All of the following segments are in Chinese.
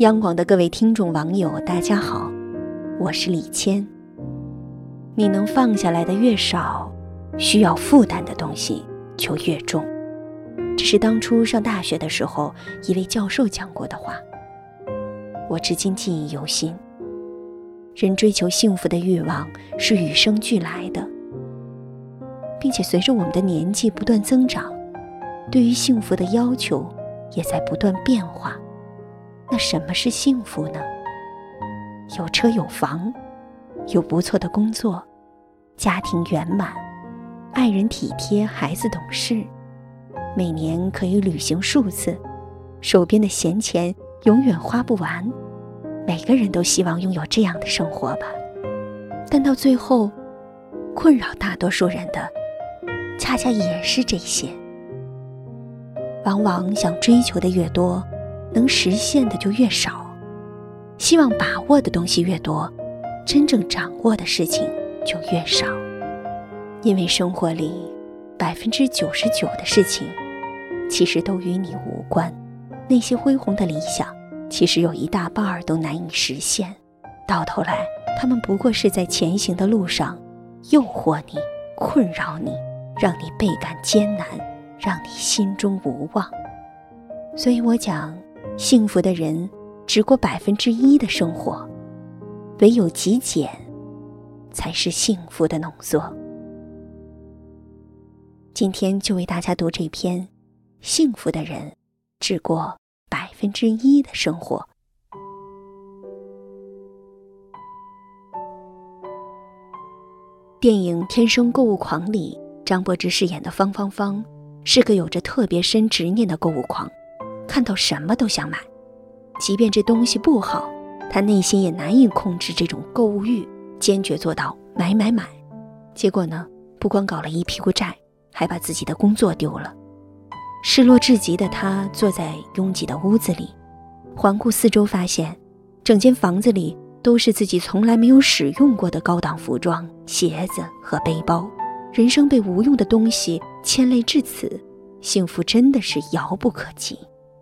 央广的各位听众网友，大家好，我是李谦。你能放下来的越少，需要负担的东西就越重。这是当初上大学的时候一位教授讲过的话，我至今记忆犹新。人追求幸福的欲望是与生俱来的，并且随着我们的年纪不断增长，对于幸福的要求也在不断变化。那什么是幸福呢？有车有房，有不错的工作，家庭圆满，爱人体贴，孩子懂事，每年可以旅行数次，手边的闲钱永远花不完。每个人都希望拥有这样的生活吧，但到最后，困扰大多数人的，恰恰也是这些。往往想追求的越多。能实现的就越少，希望把握的东西越多，真正掌握的事情就越少。因为生活里百分之九十九的事情，其实都与你无关。那些恢宏的理想，其实有一大半儿都难以实现。到头来，他们不过是在前行的路上，诱惑你，困扰你，让你倍感艰难，让你心中无望。所以我讲。幸福的人只过百分之一的生活，唯有极简，才是幸福的浓缩。今天就为大家读这篇《幸福的人只过百分之一的生活》。电影《天生购物狂》里，张柏芝饰演的方芳芳是个有着特别深执念的购物狂。看到什么都想买，即便这东西不好，他内心也难以控制这种购物欲，坚决做到买买买。结果呢，不光搞了一屁股债，还把自己的工作丢了。失落至极的他坐在拥挤的屋子里，环顾四周，发现整间房子里都是自己从来没有使用过的高档服装、鞋子和背包。人生被无用的东西牵累至此，幸福真的是遥不可及。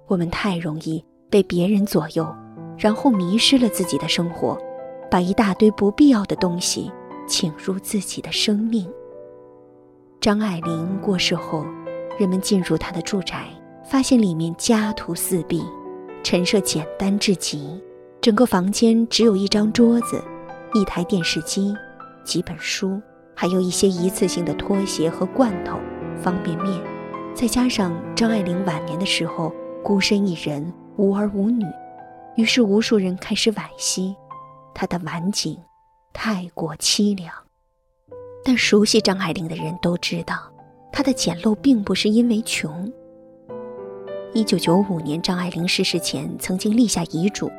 我们太容易被别人左右，然后迷失了自己的生活，把一大堆不必要的东西请入自己的生命。张爱玲过世后，人们进入她的住宅，发现里面家徒四壁，陈设简单至极，整个房间只有一张桌子、一台电视机、几本书，还有一些一次性的拖鞋和罐头、方便面，再加上张爱玲晚年的时候。孤身一人，无儿无女，于是无数人开始惋惜她的晚景太过凄凉。但熟悉张爱玲的人都知道，她的简陋并不是因为穷。一九九五年，张爱玲逝世前曾经立下遗嘱，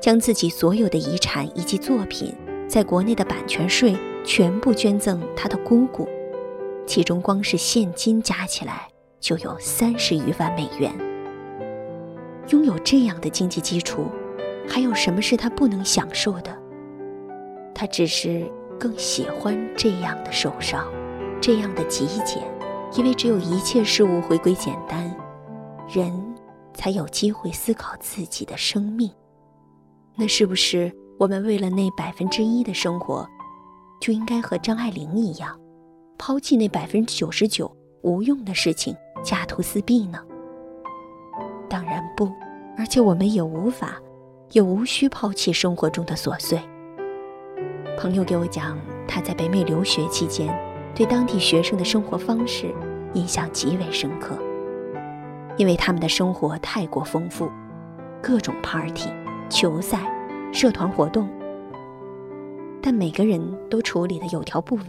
将自己所有的遗产以及作品在国内的版权税全部捐赠他的姑姑，其中光是现金加起来就有三十余万美元。拥有这样的经济基础，还有什么是他不能享受的？他只是更喜欢这样的瘦少，这样的极简，因为只有一切事物回归简单，人才有机会思考自己的生命。那是不是我们为了那百分之一的生活，就应该和张爱玲一样，抛弃那百分之九十九无用的事情，家徒四壁呢？当然不，而且我们也无法，也无需抛弃生活中的琐碎。朋友给我讲，他在北美留学期间，对当地学生的生活方式印象极为深刻，因为他们的生活太过丰富，各种 party、球赛、社团活动，但每个人都处理的有条不紊。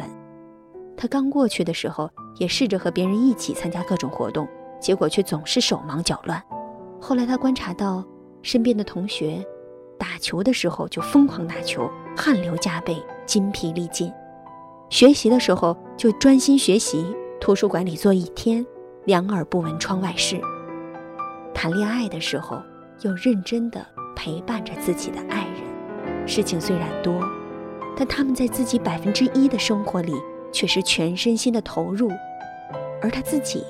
他刚过去的时候，也试着和别人一起参加各种活动，结果却总是手忙脚乱。后来他观察到，身边的同学打球的时候就疯狂打球，汗流浃背，筋疲力尽；学习的时候就专心学习，图书馆里坐一天，两耳不闻窗外事；谈恋爱的时候又认真地陪伴着自己的爱人。事情虽然多，但他们在自己百分之一的生活里却是全身心的投入。而他自己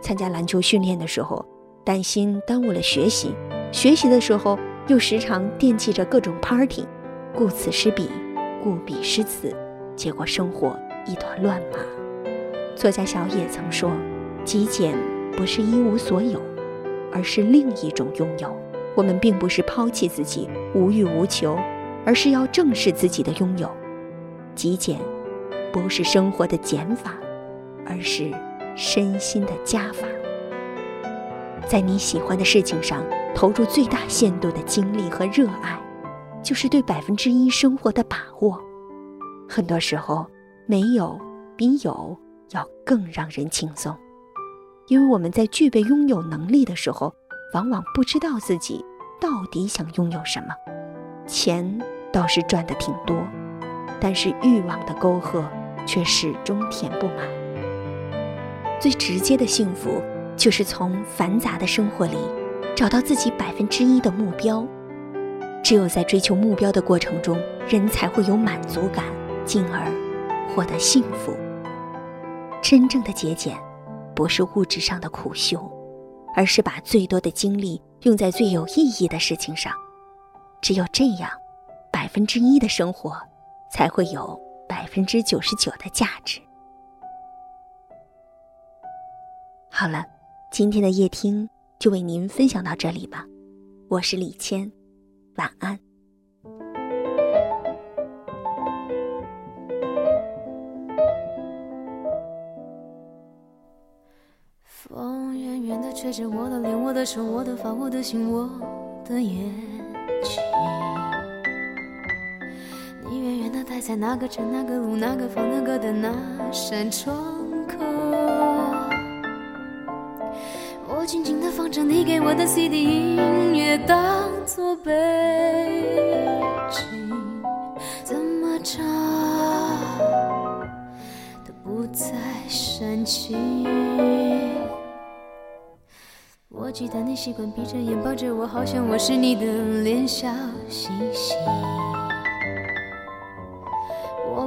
参加篮球训练的时候。担心耽误了学习，学习的时候又时常惦记着各种 party，顾此失彼，顾彼失此，结果生活一团乱麻。作家小野曾说：“极简不是一无所有，而是另一种拥有。我们并不是抛弃自己，无欲无求，而是要正视自己的拥有。极简不是生活的减法，而是身心的加法。在你喜欢的事情上投入最大限度的精力和热爱，就是对百分之一生活的把握。很多时候，没有比有。”要更让人轻松，因为我们在具备拥有能力的时候，往往不知道自己到底想拥有什么。钱倒是赚的挺多，但是欲望的沟壑却始终填不满。最直接的幸福，就是从繁杂的生活里找到自己百分之一的目标。只有在追求目标的过程中，人才会有满足感，进而获得幸福。真正的节俭，不是物质上的苦修，而是把最多的精力用在最有意义的事情上。只有这样，百分之一的生活才会有百分之九十九的价值。好了，今天的夜听就为您分享到这里吧。我是李谦，晚安。风远远的吹着我的脸，我的手，我的发，我的心，我的眼在那个城、那个路、那个房、那个的那扇窗口。我静静地放着你给我的 CD 音乐，当作背景，怎么唱都不再煽情。我记得你习惯闭着眼抱着我，好像我是你的脸，笑嘻嘻。